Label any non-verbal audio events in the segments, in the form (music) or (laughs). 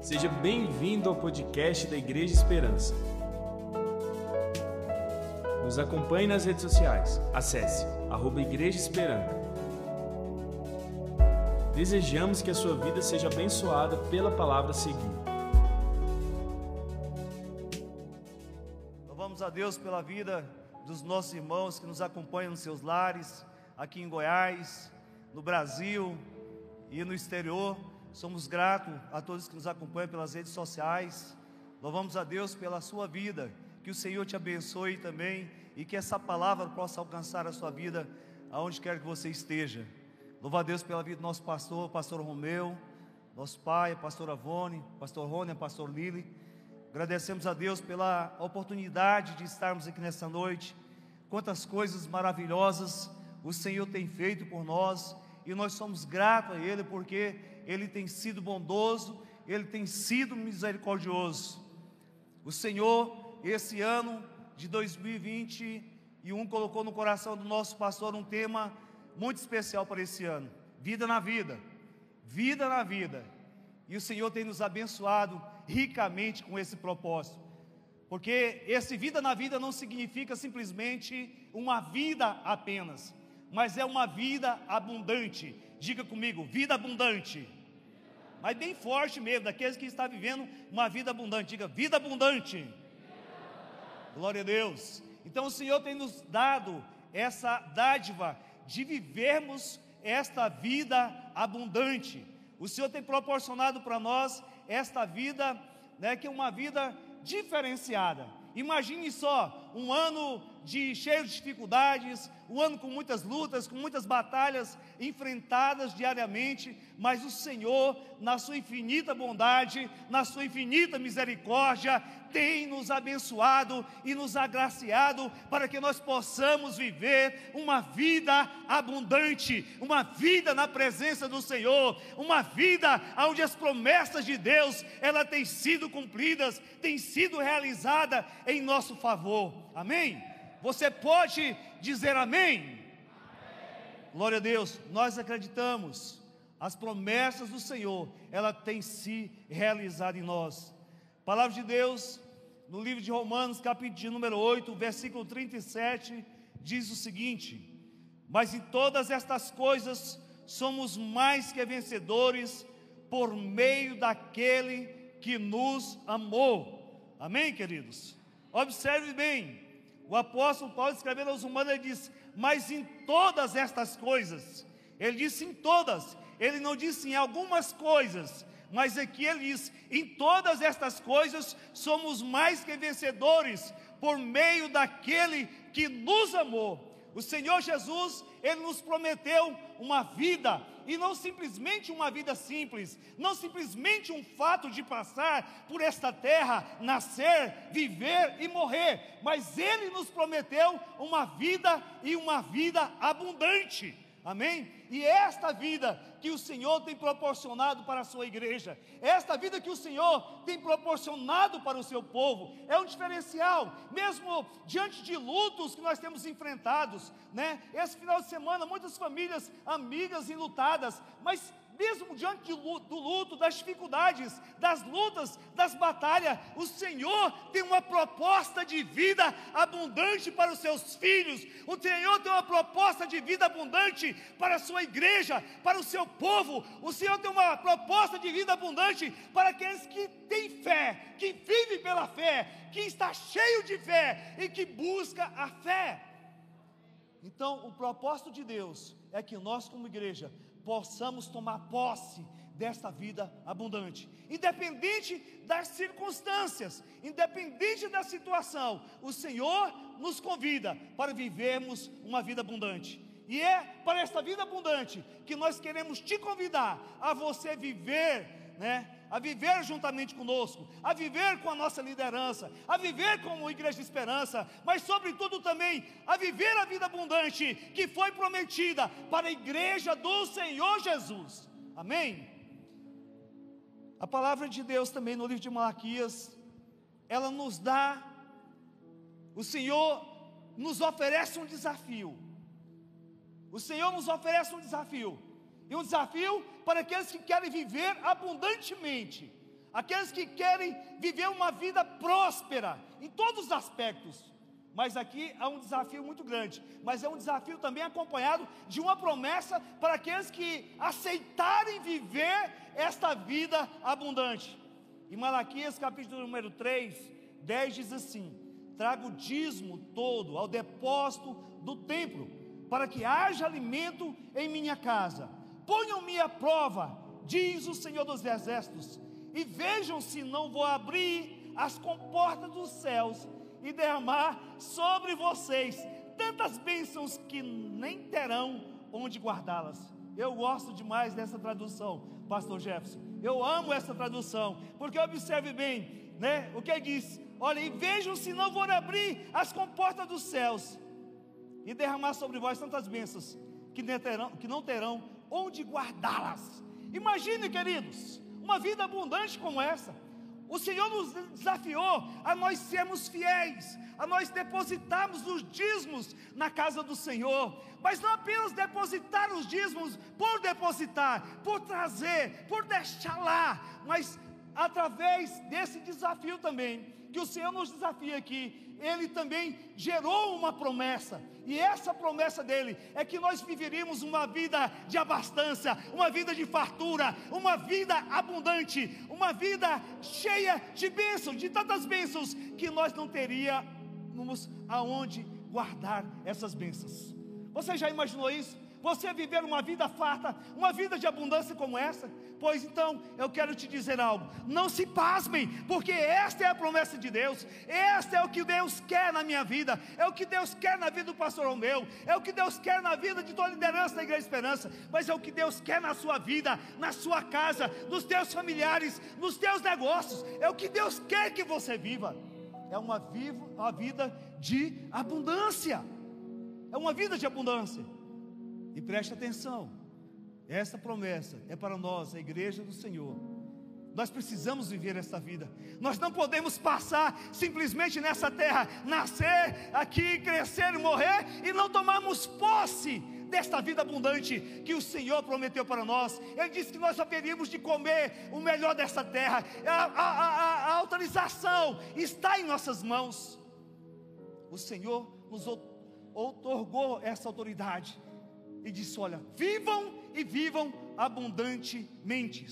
Seja bem-vindo ao podcast da Igreja Esperança. Nos acompanhe nas redes sociais. Acesse arroba Igreja Esperança. Desejamos que a sua vida seja abençoada pela palavra seguinte. Louvamos a Deus pela vida dos nossos irmãos que nos acompanham nos seus lares, aqui em Goiás, no Brasil e no exterior. Somos gratos a todos que nos acompanham pelas redes sociais. Louvamos a Deus pela sua vida. Que o Senhor te abençoe também e que essa palavra possa alcançar a sua vida aonde quer que você esteja. Louva a Deus pela vida do nosso pastor, pastor Romeu, nosso pai, pastor Avone, pastor Rony, pastor Lili. Agradecemos a Deus pela oportunidade de estarmos aqui nessa noite. Quantas coisas maravilhosas o Senhor tem feito por nós e nós somos gratos a Ele porque Ele tem sido bondoso, Ele tem sido misericordioso. O Senhor, esse ano de 2021, colocou no coração do nosso pastor um tema muito especial para esse ano: vida na vida, vida na vida. E o Senhor tem nos abençoado ricamente com esse propósito. Porque esse vida na vida não significa simplesmente uma vida apenas, mas é uma vida abundante. Diga comigo, vida abundante. Mas bem forte mesmo, daqueles que estão vivendo uma vida abundante. Diga, vida abundante. Glória a Deus. Então o Senhor tem nos dado essa dádiva de vivermos esta vida abundante. O Senhor tem proporcionado para nós esta vida, né, que é uma vida diferenciada. Imagine só, um ano de cheio de dificuldades, um ano com muitas lutas, com muitas batalhas enfrentadas diariamente, mas o Senhor, na sua infinita bondade, na sua infinita misericórdia, tem nos abençoado e nos agraciado para que nós possamos viver uma vida abundante, uma vida na presença do Senhor, uma vida onde as promessas de Deus, ela tem sido cumpridas, tem sido realizada em nosso favor. Amém? Você pode dizer amém? amém? Glória a Deus, nós acreditamos. As promessas do Senhor, ela tem se realizado em nós. Palavra de Deus, no livro de Romanos, capítulo número 8, versículo 37, diz o seguinte: Mas em todas estas coisas somos mais que vencedores por meio daquele que nos amou. Amém, queridos? Observe bem, o apóstolo Paulo escrevendo aos humanos, ele diz: Mas em todas estas coisas, ele disse em todas, ele não disse em algumas coisas, mas aqui ele diz: Em todas estas coisas somos mais que vencedores, por meio daquele que nos amou. O Senhor Jesus, Ele nos prometeu uma vida, e não simplesmente uma vida simples, não simplesmente um fato de passar por esta terra, nascer, viver e morrer, mas Ele nos prometeu uma vida e uma vida abundante. Amém? E esta vida que o Senhor tem proporcionado para a sua igreja, esta vida que o Senhor tem proporcionado para o seu povo, é um diferencial, mesmo diante de lutos que nós temos enfrentados, né? Esse final de semana, muitas famílias amigas enlutadas, mas mesmo diante do luto, das dificuldades, das lutas, das batalhas, o Senhor tem uma proposta de vida abundante para os seus filhos, o Senhor tem uma proposta de vida abundante para a sua igreja, para o seu povo, o Senhor tem uma proposta de vida abundante para aqueles que têm fé, que vivem pela fé, que está cheio de fé e que busca a fé. Então, o propósito de Deus é que nós, como igreja, possamos tomar posse desta vida abundante, independente das circunstâncias, independente da situação, o Senhor nos convida para vivermos uma vida abundante. E é para esta vida abundante que nós queremos te convidar a você viver, né? A viver juntamente conosco, a viver com a nossa liderança, a viver como Igreja de Esperança, mas sobretudo também a viver a vida abundante que foi prometida para a igreja do Senhor Jesus. Amém? A palavra de Deus também no livro de Malaquias, ela nos dá, o Senhor nos oferece um desafio. O Senhor nos oferece um desafio. E um desafio para aqueles que querem viver abundantemente. aqueles que querem viver uma vida próspera em todos os aspectos. Mas aqui há um desafio muito grande, mas é um desafio também acompanhado de uma promessa para aqueles que aceitarem viver esta vida abundante. Em Malaquias capítulo número 3, 10 diz assim: Trago o dízimo todo ao depósito do templo, para que haja alimento em minha casa. Ponham-me à prova, diz o Senhor dos Exércitos, e vejam se não vou abrir as comportas dos céus e derramar sobre vocês tantas bênçãos que nem terão onde guardá-las. Eu gosto demais dessa tradução, Pastor Jefferson. Eu amo essa tradução, porque observe bem, né? O que diz? Olha, e vejam se não vou abrir as comportas dos céus e derramar sobre vós tantas bênçãos que terão, que não terão onde guardá-las. Imagine, queridos, uma vida abundante como essa o Senhor nos desafiou a nós sermos fiéis, a nós depositarmos os dízimos na casa do Senhor, mas não apenas depositar os dízimos por depositar, por trazer, por deixar lá, mas através desse desafio também, que o Senhor nos desafia aqui, ele também gerou uma promessa, e essa promessa dele é que nós viveríamos uma vida de abastança, uma vida de fartura, uma vida abundante, uma vida cheia de bênçãos, de tantas bênçãos, que nós não teríamos aonde guardar essas bênçãos. Você já imaginou isso? Você viver uma vida farta, uma vida de abundância como essa? Pois então, eu quero te dizer algo: não se pasmem, porque esta é a promessa de Deus, este é o que Deus quer na minha vida, é o que Deus quer na vida do pastor Romeu, é o que Deus quer na vida de toda a liderança da Igreja Esperança, mas é o que Deus quer na sua vida, na sua casa, nos teus familiares, nos teus negócios, é o que Deus quer que você viva. É uma, viva, uma vida de abundância, é uma vida de abundância. E preste atenção, essa promessa é para nós, a igreja do Senhor. Nós precisamos viver essa vida. Nós não podemos passar simplesmente nessa terra, nascer aqui, crescer e morrer e não tomarmos posse desta vida abundante que o Senhor prometeu para nós. Ele disse que nós haveríamos de comer o melhor dessa terra. A, a, a, a autorização está em nossas mãos. O Senhor nos otorgou essa autoridade e disse: Olha, vivam e vivam abundantemente.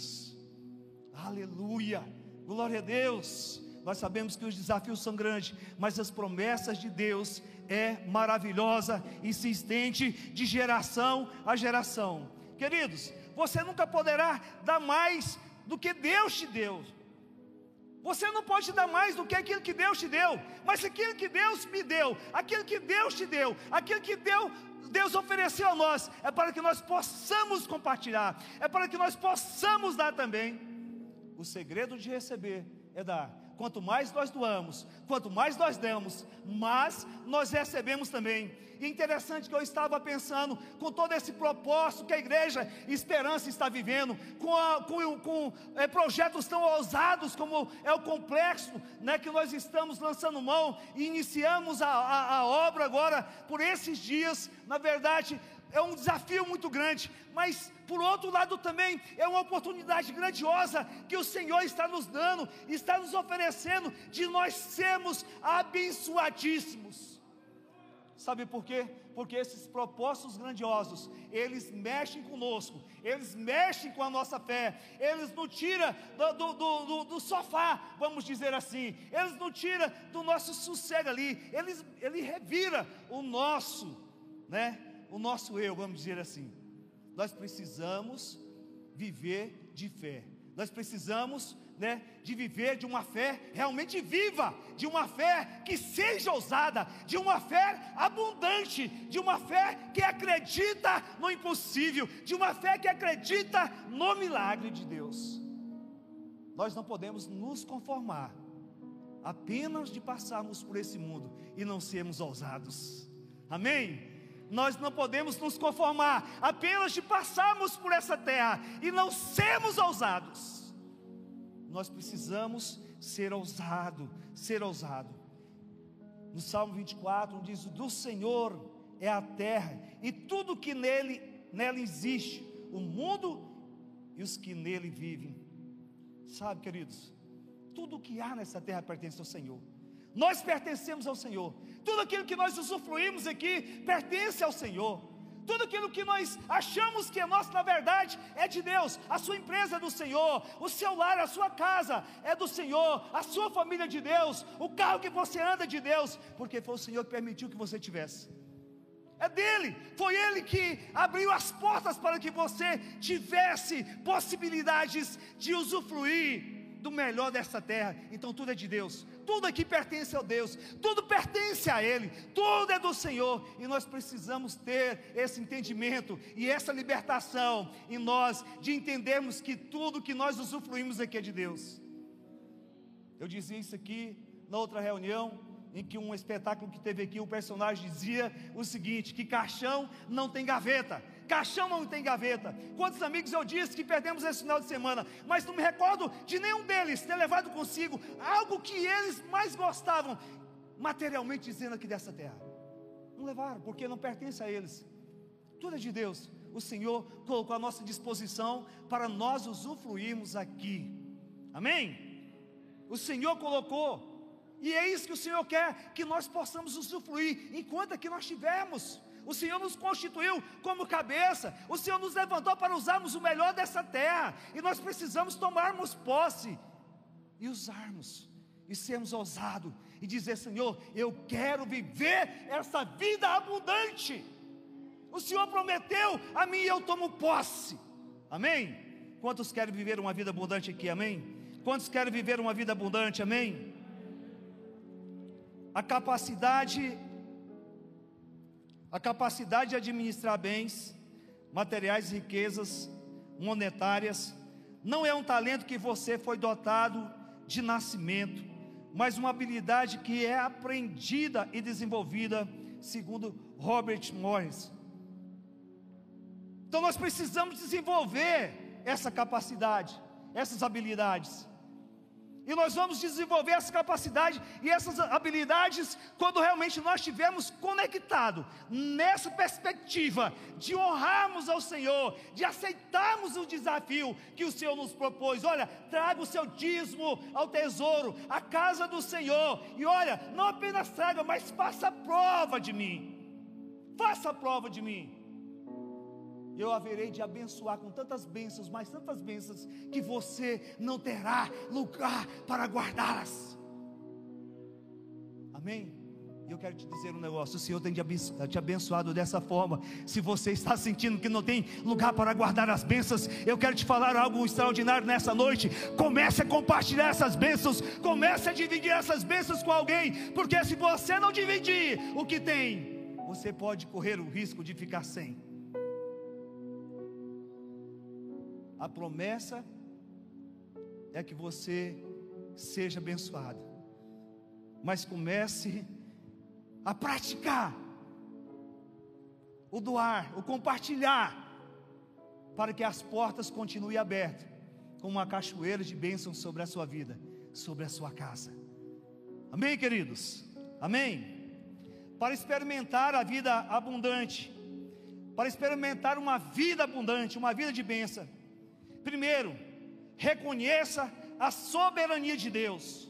Aleluia, glória a Deus. Nós sabemos que os desafios são grandes, mas as promessas de Deus é maravilhosa e se estende de geração a geração. Queridos, você nunca poderá dar mais do que Deus te deu. Você não pode dar mais do que aquilo que Deus te deu, mas aquilo que Deus me deu, aquilo que Deus te deu, aquilo que Deus Deus ofereceu a nós é para que nós possamos compartilhar, é para que nós possamos dar também. O segredo de receber é dar. Quanto mais nós doamos, quanto mais nós damos, mais nós recebemos também. E interessante que eu estava pensando, com todo esse propósito que a igreja Esperança está vivendo, com, a, com, com é, projetos tão ousados como é o complexo né, que nós estamos lançando mão e iniciamos a, a, a obra agora por esses dias. Na verdade, é um desafio muito grande, mas por outro lado também é uma oportunidade grandiosa que o Senhor está nos dando, está nos oferecendo de nós sermos abençoadíssimos. Sabe por quê? Porque esses propósitos grandiosos, eles mexem conosco, eles mexem com a nossa fé, eles não tiram do, do, do, do, sofá, vamos dizer assim, eles não tiram do nosso sossego ali, eles, ele revira o nosso, né? O nosso eu, vamos dizer assim. Nós precisamos viver de fé. Nós precisamos, né, de viver de uma fé realmente viva, de uma fé que seja ousada, de uma fé abundante, de uma fé que acredita no impossível, de uma fé que acredita no milagre de Deus. Nós não podemos nos conformar apenas de passarmos por esse mundo e não sermos ousados. Amém? Nós não podemos nos conformar apenas de passarmos por essa terra e não sermos ousados. Nós precisamos ser ousado, ser ousado. No Salmo 24 diz: "Do Senhor é a terra e tudo que nele nela existe, o mundo e os que nele vivem." Sabe, queridos, tudo que há nessa terra pertence ao Senhor. Nós pertencemos ao Senhor. Tudo aquilo que nós usufruímos aqui pertence ao Senhor. Tudo aquilo que nós achamos que é nosso, na verdade, é de Deus. A sua empresa é do Senhor, o seu lar, a sua casa é do Senhor, a sua família é de Deus, o carro que você anda é de Deus, porque foi o Senhor que permitiu que você tivesse. É dele, foi ele que abriu as portas para que você tivesse possibilidades de usufruir do melhor dessa terra. Então tudo é de Deus, tudo aqui pertence a Deus, tudo pertence a Ele, tudo é do Senhor. E nós precisamos ter esse entendimento e essa libertação em nós, de entendermos que tudo que nós usufruímos aqui é de Deus. Eu dizia isso aqui na outra reunião, em que um espetáculo que teve aqui, o personagem dizia o seguinte: que caixão não tem gaveta. Caixão não tem gaveta. Quantos amigos eu disse que perdemos esse final de semana, mas não me recordo de nenhum deles ter levado consigo algo que eles mais gostavam, materialmente dizendo aqui dessa terra. Não levaram, porque não pertence a eles. Tudo é de Deus. O Senhor colocou à nossa disposição para nós usufruirmos aqui. Amém? O Senhor colocou. E é isso que o Senhor quer, que nós possamos usufruir enquanto aqui nós tivermos. O Senhor nos constituiu como cabeça, o Senhor nos levantou para usarmos o melhor dessa terra, e nós precisamos tomarmos posse e usarmos, e sermos ousados, e dizer: Senhor, eu quero viver essa vida abundante. O Senhor prometeu a mim e eu tomo posse. Amém? Quantos querem viver uma vida abundante aqui? Amém? Quantos querem viver uma vida abundante? Amém? A capacidade a capacidade de administrar bens, materiais e riquezas monetárias, não é um talento que você foi dotado de nascimento, mas uma habilidade que é aprendida e desenvolvida, segundo Robert Morris. Então nós precisamos desenvolver essa capacidade, essas habilidades. E nós vamos desenvolver essa capacidade e essas habilidades quando realmente nós estivermos conectados nessa perspectiva de honrarmos ao Senhor, de aceitarmos o desafio que o Senhor nos propôs. Olha, traga o seu dízimo ao tesouro, à casa do Senhor. E olha, não apenas traga, mas faça prova de mim. Faça prova de mim eu haverei de abençoar com tantas bênçãos, mas tantas bênçãos, que você não terá lugar para guardá-las. Amém? Eu quero te dizer um negócio: o Senhor tem te abençoado dessa forma. Se você está sentindo que não tem lugar para guardar as bênçãos, eu quero te falar algo extraordinário nessa noite. Comece a compartilhar essas bênçãos, comece a dividir essas bênçãos com alguém, porque se você não dividir o que tem, você pode correr o risco de ficar sem. A promessa é que você seja abençoado. Mas comece a praticar o doar, o compartilhar, para que as portas continuem abertas, como uma cachoeira de bênçãos sobre a sua vida, sobre a sua casa. Amém, queridos? Amém? Para experimentar a vida abundante, para experimentar uma vida abundante, uma vida de bênção, Primeiro, reconheça a soberania de Deus.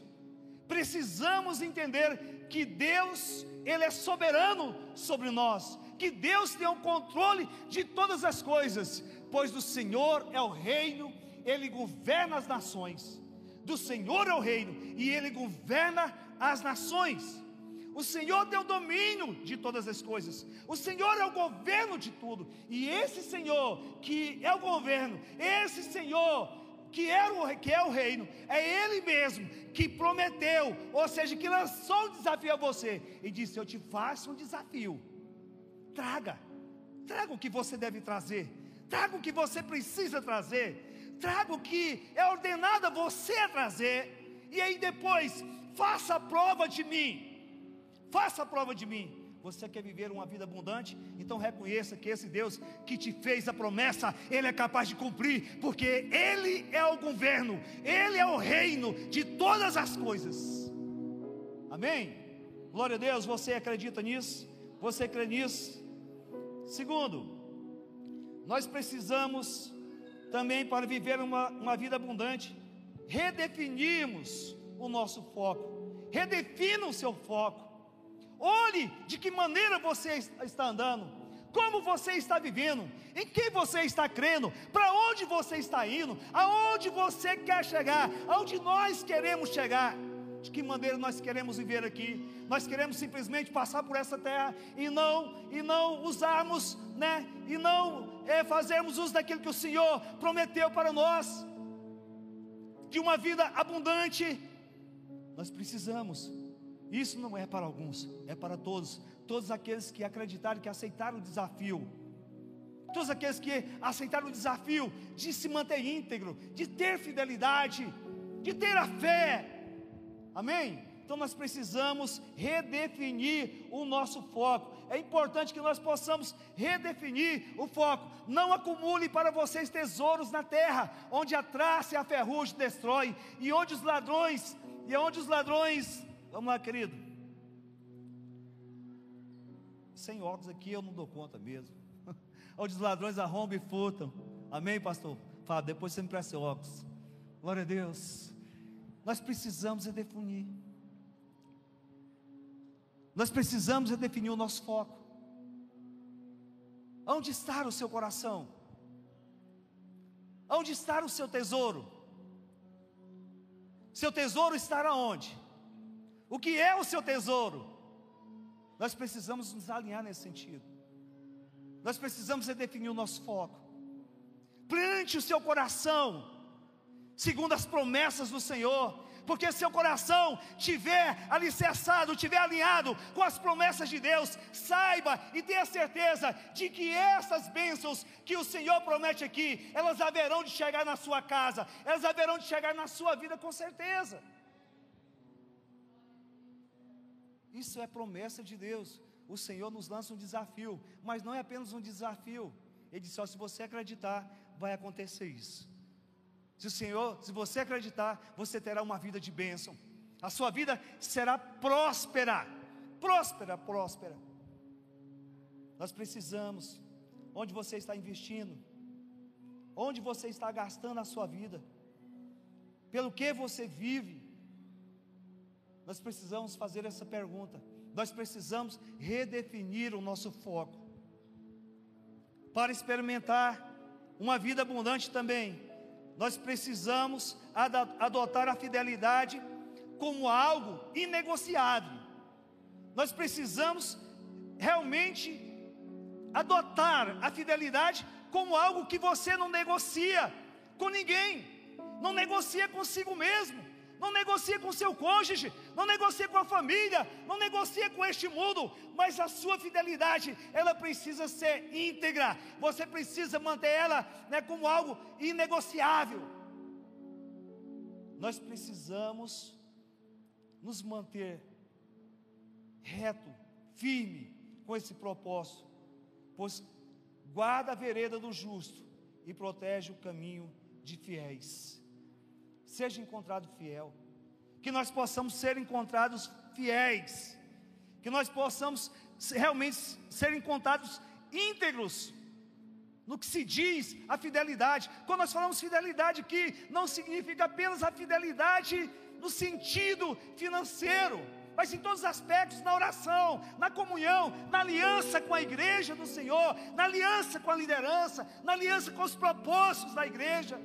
Precisamos entender que Deus, Ele é soberano sobre nós, que Deus tem o controle de todas as coisas, pois do Senhor é o reino, Ele governa as nações. Do Senhor é o reino e Ele governa as nações. O Senhor tem o domínio de todas as coisas. O Senhor é o governo de tudo. E esse Senhor que é o governo, esse Senhor que é o, que é o reino, é Ele mesmo que prometeu, ou seja, que lançou um desafio a você e disse: Eu te faço um desafio. Traga, traga o que você deve trazer, traga o que você precisa trazer, traga o que é ordenado a você trazer, e aí depois faça a prova de mim faça a prova de mim. Você quer viver uma vida abundante? Então reconheça que esse Deus que te fez a promessa, Ele é capaz de cumprir, porque Ele é o governo, Ele é o reino de todas as coisas. Amém? Glória a Deus, você acredita nisso? Você crê nisso? Segundo, nós precisamos também para viver uma, uma vida abundante, redefinirmos o nosso foco. Redefina o seu foco. Olhe de que maneira você está andando, como você está vivendo, em quem você está crendo, para onde você está indo, aonde você quer chegar, aonde nós queremos chegar. De que maneira nós queremos viver aqui? Nós queremos simplesmente passar por essa terra e não e não usarmos, né? E não é, fazermos uso daquilo que o Senhor prometeu para nós, de uma vida abundante. Nós precisamos isso não é para alguns, é para todos. Todos aqueles que acreditaram, que aceitaram o desafio. Todos aqueles que aceitaram o desafio de se manter íntegro, de ter fidelidade, de ter a fé. Amém? Então nós precisamos redefinir o nosso foco. É importante que nós possamos redefinir o foco. Não acumule para vocês tesouros na terra, onde a traça e a ferrugem destrói, e onde os ladrões, e onde os ladrões Vamos lá, querido. Sem óculos aqui eu não dou conta mesmo. (laughs) Onde os ladrões arrombam e furtam. Amém, pastor? Fala, depois você me presta óculos. Glória a Deus. Nós precisamos redefinir. Nós precisamos redefinir o nosso foco. Onde está o seu coração? Onde está o seu tesouro? Seu tesouro estará onde? O que é o seu tesouro? Nós precisamos nos alinhar nesse sentido. Nós precisamos redefinir o nosso foco. Plante o seu coração, segundo as promessas do Senhor, porque se seu coração tiver alicerçado, tiver alinhado com as promessas de Deus, saiba e tenha certeza de que essas bênçãos que o Senhor promete aqui, elas haverão de chegar na sua casa, elas haverão de chegar na sua vida com certeza. Isso é promessa de Deus. O Senhor nos lança um desafio, mas não é apenas um desafio. Ele disse: ó, se você acreditar, vai acontecer isso. Se o Senhor, se você acreditar, você terá uma vida de bênção. A sua vida será próspera. Próspera, próspera. Nós precisamos, onde você está investindo, onde você está gastando a sua vida, pelo que você vive, nós precisamos fazer essa pergunta. Nós precisamos redefinir o nosso foco. Para experimentar uma vida abundante também, nós precisamos adotar a fidelidade como algo inegociável. Nós precisamos realmente adotar a fidelidade como algo que você não negocia com ninguém, não negocia consigo mesmo não negocie com seu cônjuge, não negocie com a família, não negocie com este mundo, mas a sua fidelidade, ela precisa ser íntegra, você precisa manter ela né, como algo inegociável. Nós precisamos nos manter reto, firme com esse propósito, pois guarda a vereda do justo e protege o caminho de fiéis seja encontrado fiel, que nós possamos ser encontrados fiéis, que nós possamos realmente ser encontrados íntegros no que se diz a fidelidade. Quando nós falamos fidelidade aqui, não significa apenas a fidelidade no sentido financeiro, mas em todos os aspectos, na oração, na comunhão, na aliança com a igreja do Senhor, na aliança com a liderança, na aliança com os propósitos da igreja.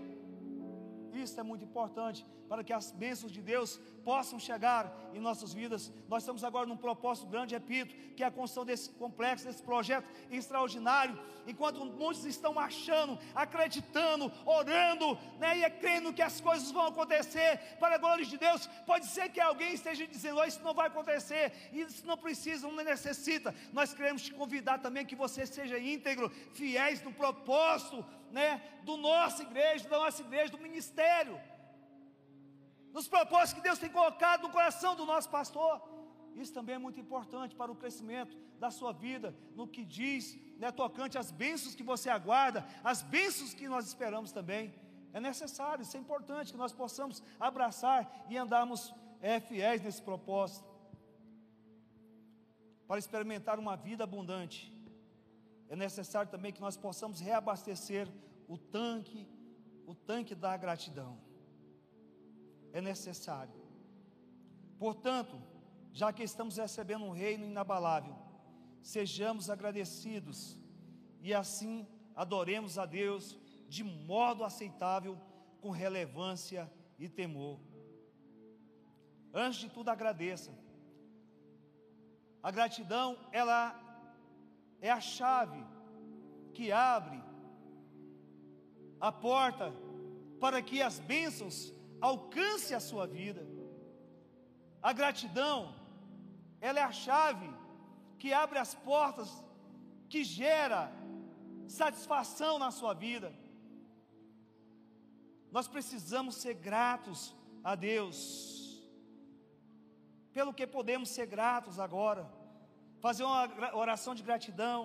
Isso é muito importante para que as bênçãos de Deus possam chegar em nossas vidas. Nós estamos agora num propósito grande, repito, que é a construção desse complexo, desse projeto extraordinário. Enquanto muitos estão marchando, acreditando, orando, né, e é crendo que as coisas vão acontecer para a glória de Deus, pode ser que alguém esteja dizendo: oh, Isso não vai acontecer, isso não precisa, não necessita. Nós queremos te convidar também que você seja íntegro, fiéis no propósito né, do nossa igreja, da nossa igreja, do ministério, nos propósitos que Deus tem colocado no coração do nosso pastor. Isso também é muito importante para o crescimento da sua vida, no que diz, né, tocante às bênçãos que você aguarda, as bênçãos que nós esperamos também. É necessário, isso é importante que nós possamos abraçar e andarmos é, fiéis nesse propósito. Para experimentar uma vida abundante, é necessário também que nós possamos reabastecer o tanque, o tanque da gratidão. é necessário. Portanto, já que estamos recebendo um reino inabalável, sejamos agradecidos e assim adoremos a Deus de modo aceitável, com relevância e temor. Antes de tudo, agradeça. A gratidão, ela é a chave que abre a porta para que as bênçãos alcancem a sua vida. A gratidão, ela é a chave que abre as portas, que gera satisfação na sua vida. Nós precisamos ser gratos a Deus, pelo que podemos ser gratos agora, fazer uma oração de gratidão,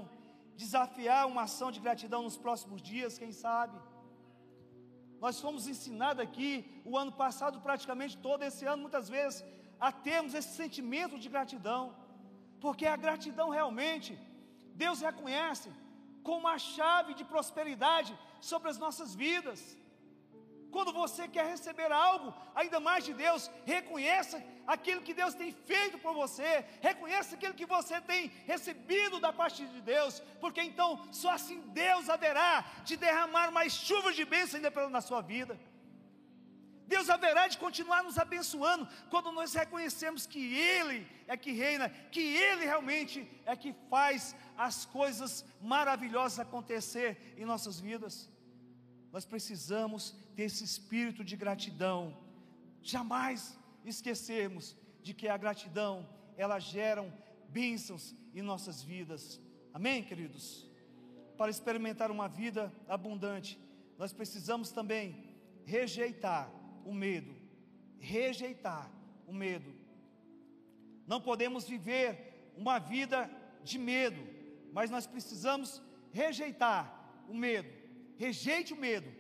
desafiar uma ação de gratidão nos próximos dias, quem sabe. Nós fomos ensinados aqui, o ano passado, praticamente todo esse ano, muitas vezes, a termos esse sentimento de gratidão, porque a gratidão realmente, Deus reconhece como uma chave de prosperidade sobre as nossas vidas. Quando você quer receber algo, ainda mais de Deus, reconheça aquilo que Deus tem feito por você, reconheça aquilo que você tem recebido da parte de Deus, porque então só assim Deus haverá de derramar mais chuvas de bênção ainda na sua vida. Deus haverá de continuar nos abençoando quando nós reconhecemos que Ele é que reina, que Ele realmente é que faz as coisas maravilhosas acontecer em nossas vidas. Nós precisamos ter esse espírito de gratidão, jamais esquecermos de que a gratidão ela gera bênçãos em nossas vidas. Amém, queridos? Para experimentar uma vida abundante, nós precisamos também rejeitar o medo, rejeitar o medo. Não podemos viver uma vida de medo, mas nós precisamos rejeitar o medo. Rejeite o medo,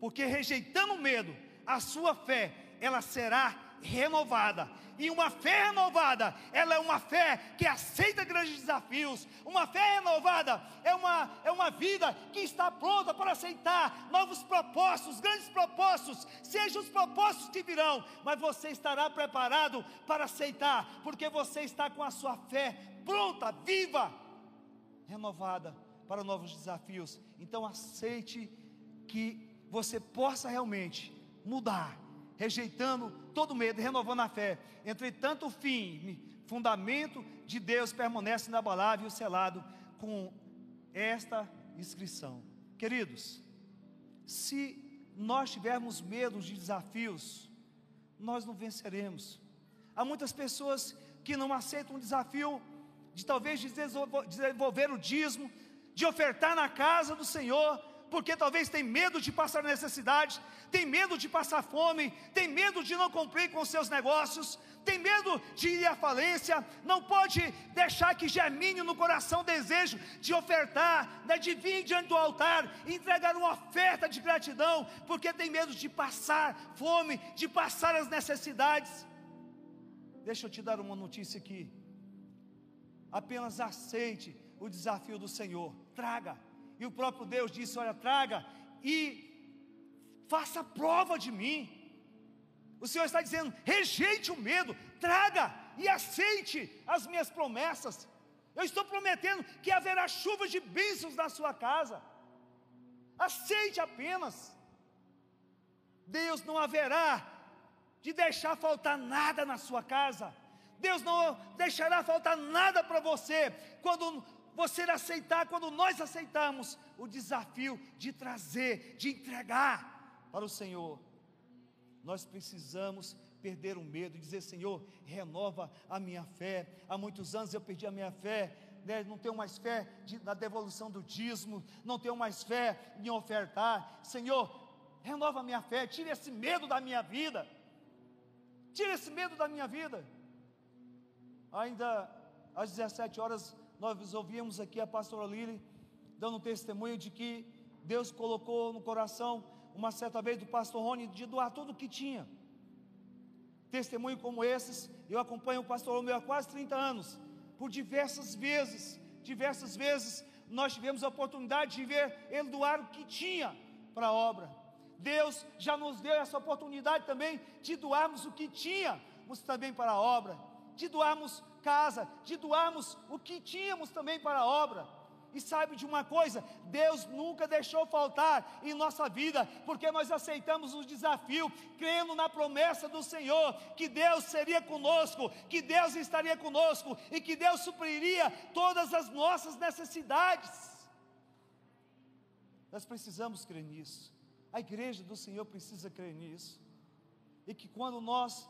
porque rejeitando o medo, a sua fé ela será renovada. E uma fé renovada, ela é uma fé que aceita grandes desafios. Uma fé renovada é uma, é uma vida que está pronta para aceitar novos propósitos, grandes propósitos, sejam os propósitos que virão, mas você estará preparado para aceitar, porque você está com a sua fé pronta, viva, renovada para novos desafios. Então aceite que você possa realmente mudar rejeitando todo medo, renovando a fé. Entretanto, o fim, fundamento de Deus permanece inabalável e selado com esta inscrição. Queridos, se nós tivermos medo de desafios, nós não venceremos. Há muitas pessoas que não aceitam um desafio de talvez desenvolver o dízimo, de ofertar na casa do Senhor, porque talvez tem medo de passar necessidade, tem medo de passar fome, tem medo de não cumprir com seus negócios, tem medo de ir à falência, não pode deixar que germine no coração desejo de ofertar, né, de vir diante do altar, entregar uma oferta de gratidão, porque tem medo de passar fome, de passar as necessidades. Deixa eu te dar uma notícia aqui. Apenas aceite o desafio do Senhor, traga e o próprio Deus disse: Olha, traga e faça prova de mim. O Senhor está dizendo: rejeite o medo, traga e aceite as minhas promessas. Eu estou prometendo que haverá chuvas de bênçãos na sua casa. Aceite apenas. Deus não haverá de deixar faltar nada na sua casa. Deus não deixará faltar nada para você quando você aceitar, quando nós aceitarmos o desafio de trazer, de entregar para o Senhor, nós precisamos perder o medo e dizer: Senhor, renova a minha fé. Há muitos anos eu perdi a minha fé, né? não tenho mais fé de, na devolução do dízimo, não tenho mais fé em ofertar. Senhor, renova a minha fé, tira esse medo da minha vida. Tira esse medo da minha vida. Ainda às 17 horas nós ouvimos aqui a pastora Lili dando testemunho de que Deus colocou no coração, uma certa vez, do pastor Rony, de doar tudo o que tinha. Testemunho como esses, eu acompanho o pastor Romeu há quase 30 anos, por diversas vezes, diversas vezes, nós tivemos a oportunidade de ver ele doar o que tinha para a obra. Deus já nos deu essa oportunidade também de doarmos o que tínhamos também para a obra, de doarmos casa, de doarmos o que tínhamos também para a obra. E sabe de uma coisa? Deus nunca deixou faltar em nossa vida, porque nós aceitamos o desafio, crendo na promessa do Senhor, que Deus seria conosco, que Deus estaria conosco e que Deus supriria todas as nossas necessidades. Nós precisamos crer nisso, a igreja do Senhor precisa crer nisso, e que quando nós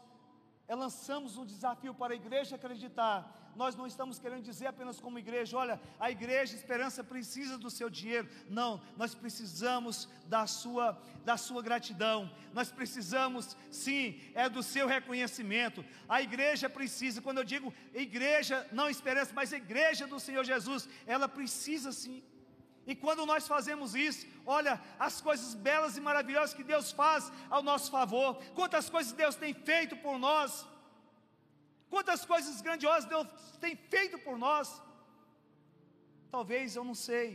é, lançamos um desafio para a igreja acreditar, nós não estamos querendo dizer apenas como igreja, olha, a igreja Esperança precisa do seu dinheiro. Não, nós precisamos da sua da sua gratidão. Nós precisamos, sim, é do seu reconhecimento. A igreja precisa, quando eu digo igreja, não esperança, mas a igreja do Senhor Jesus, ela precisa sim. E quando nós fazemos isso, olha as coisas belas e maravilhosas que Deus faz ao nosso favor, quantas coisas Deus tem feito por nós. Quantas coisas grandiosas Deus tem feito por nós. Talvez eu não sei.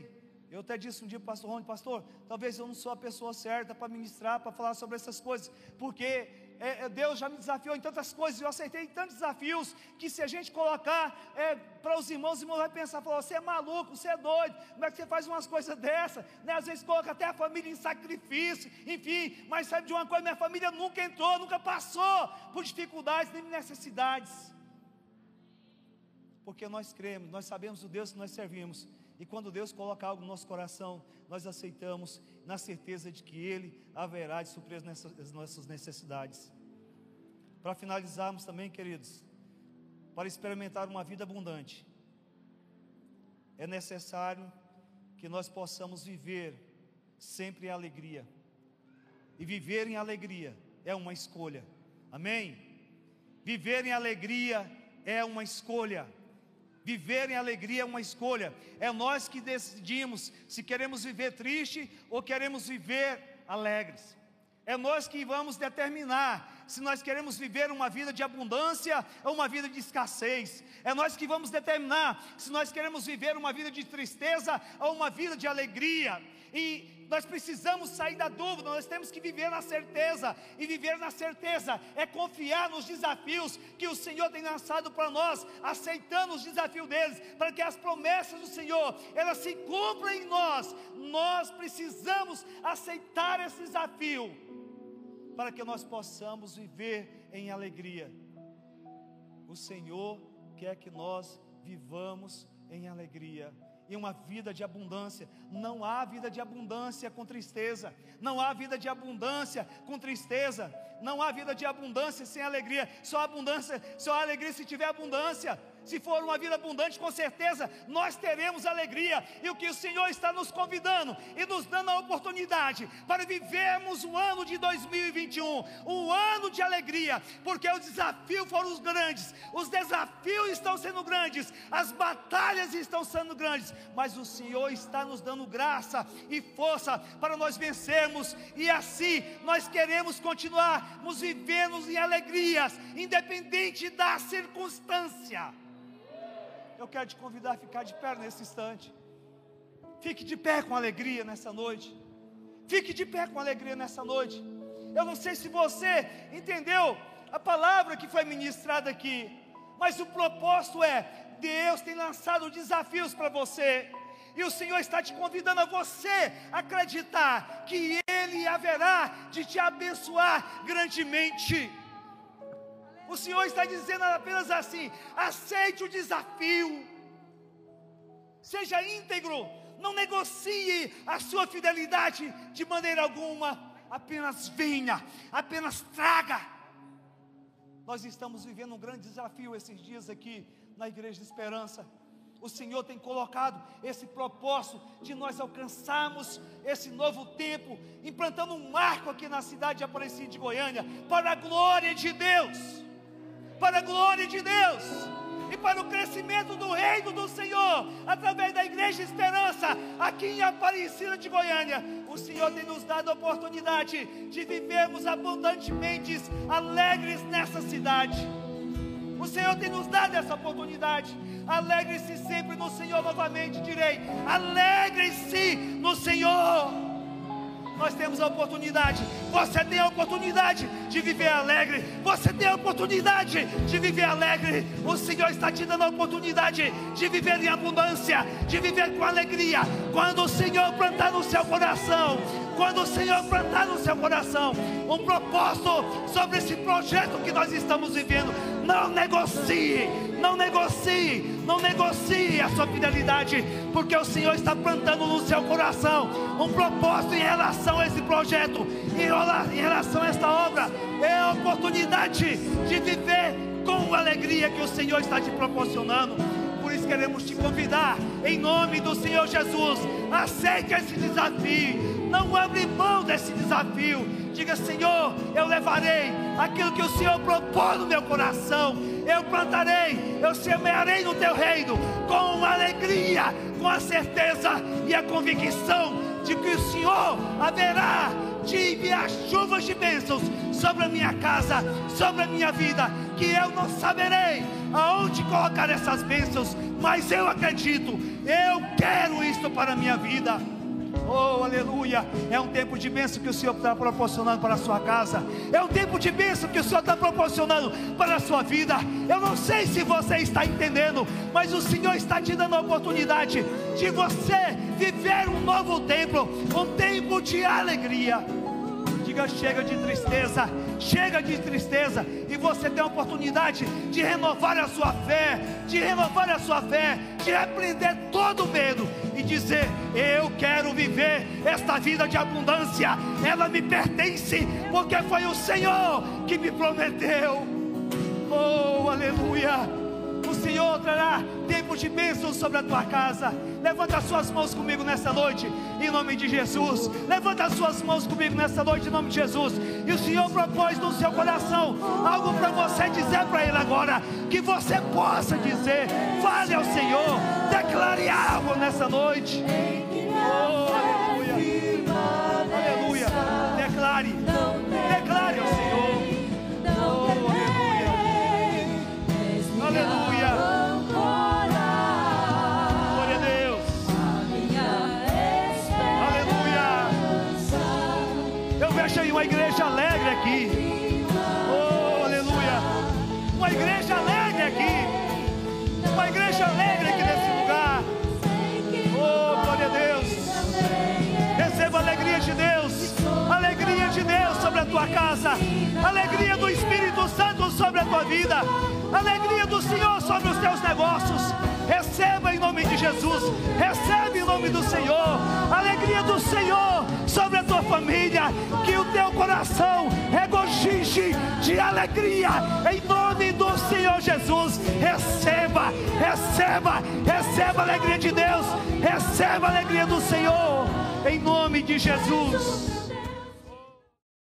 Eu até disse um dia para o pastor Rony, pastor, talvez eu não sou a pessoa certa para ministrar, para falar sobre essas coisas, porque é, é, Deus já me desafiou em tantas coisas, eu aceitei tantos desafios, que se a gente colocar é, para os irmãos, os irmãos vão pensar, falar, você é maluco, você é doido, como é que você faz umas coisas dessas? Né? Às vezes coloca até a família em sacrifício, enfim, mas sabe de uma coisa, minha família nunca entrou, nunca passou por dificuldades nem necessidades. Porque nós cremos, nós sabemos o Deus que nós servimos, e quando Deus coloca algo no nosso coração, nós aceitamos na certeza de que Ele haverá de suprir as nossas necessidades. Para finalizarmos também, queridos, para experimentar uma vida abundante, é necessário que nós possamos viver sempre em alegria. E viver em alegria é uma escolha. Amém? Viver em alegria é uma escolha. Viver em alegria é uma escolha. É nós que decidimos se queremos viver triste ou queremos viver alegres. É nós que vamos determinar se nós queremos viver uma vida de abundância ou uma vida de escassez. É nós que vamos determinar se nós queremos viver uma vida de tristeza ou uma vida de alegria. E nós precisamos sair da dúvida, nós temos que viver na certeza, e viver na certeza é confiar nos desafios que o Senhor tem lançado para nós, aceitando os desafios deles, para que as promessas do Senhor, elas se cumpram em nós, nós precisamos aceitar esse desafio, para que nós possamos viver em alegria, o Senhor quer que nós vivamos em alegria, e uma vida de abundância. Não há vida de abundância com tristeza. Não há vida de abundância com tristeza. Não há vida de abundância sem alegria. Só abundância, só alegria se tiver abundância se for uma vida abundante, com certeza nós teremos alegria. E o que o Senhor está nos convidando e nos dando a oportunidade para vivermos o ano de 2021, um ano de alegria, porque os desafios foram os grandes, os desafios estão sendo grandes, as batalhas estão sendo grandes, mas o Senhor está nos dando graça e força para nós vencermos, e assim nós queremos continuar nos vivendo em alegrias, independente da circunstância eu quero te convidar a ficar de pé nesse instante. Fique de pé com alegria nessa noite. Fique de pé com alegria nessa noite. Eu não sei se você entendeu a palavra que foi ministrada aqui, mas o propósito é: Deus tem lançado desafios para você. E o Senhor está te convidando a você acreditar que Ele haverá de te abençoar grandemente. O Senhor está dizendo apenas assim: aceite o desafio, seja íntegro, não negocie a sua fidelidade de maneira alguma, apenas venha, apenas traga. Nós estamos vivendo um grande desafio esses dias aqui na Igreja de Esperança. O Senhor tem colocado esse propósito de nós alcançarmos esse novo tempo, implantando um marco aqui na cidade de Aparecida de Goiânia, para a glória de Deus para a glória de Deus e para o crescimento do reino do Senhor, através da Igreja Esperança, aqui em Aparecida de Goiânia. O Senhor tem nos dado a oportunidade de vivermos abundantemente alegres nessa cidade. O Senhor tem nos dado essa oportunidade. Alegre-se sempre no Senhor novamente, direi. Alegre-se no Senhor. Nós temos a oportunidade. Você tem a oportunidade de viver alegre. Você tem a oportunidade de viver alegre. O Senhor está te dando a oportunidade de viver em abundância, de viver com alegria. Quando o Senhor plantar no seu coração, quando o Senhor plantar no seu coração um propósito sobre esse projeto que nós estamos vivendo, não negocie, não negocie, não negocie a sua fidelidade, porque o Senhor está plantando no seu coração um propósito em relação a esse projeto, em relação a esta obra. É a oportunidade de viver com a alegria que o Senhor está te proporcionando. Por isso queremos te convidar, em nome do Senhor Jesus, aceite esse desafio não abre mão desse desafio. Diga, Senhor, eu levarei aquilo que o Senhor propôs no meu coração. Eu plantarei, eu semearei no teu reino com alegria, com a certeza e a convicção de que o Senhor haverá de enviar chuvas de bênçãos sobre a minha casa, sobre a minha vida, que eu não saberei aonde colocar essas bênçãos, mas eu acredito, eu quero isso para a minha vida. Oh, aleluia! É um tempo de bênção que o Senhor está proporcionando para a sua casa. É um tempo de bênção que o Senhor está proporcionando para a sua vida. Eu não sei se você está entendendo, mas o Senhor está te dando a oportunidade de você viver um novo tempo, um tempo de alegria. Diga chega de tristeza, chega de tristeza, e você tem a oportunidade de renovar a sua fé, de renovar a sua fé, de repreender todo o medo e dizer: Eu quero viver esta vida de abundância, ela me pertence, porque foi o Senhor que me prometeu. Oh, aleluia! O Senhor trará tempo de bênção sobre a tua casa. Levanta as suas mãos comigo nessa noite, em nome de Jesus. Levanta as suas mãos comigo nessa noite, em nome de Jesus. E o Senhor propôs no seu coração algo para você dizer para Ele agora. Que você possa dizer, fale ao Senhor, declare algo nessa noite. Oh, aqui. Oh, aleluia. Uma igreja alegre aqui. Uma igreja alegre aqui nesse lugar. Oh, glória a Deus. Receba a alegria de Deus. Alegria de Deus sobre a tua casa. Alegria do Espírito Santo sobre a tua vida. Alegria do Senhor sobre os teus negócios. Receba em nome de Jesus. Recebe em nome do Senhor. Alegria do Senhor família. Que o teu coração regozije de alegria em nome do Senhor Jesus. Receba, receba, receba a alegria de Deus. Receba a alegria do Senhor em nome de Jesus.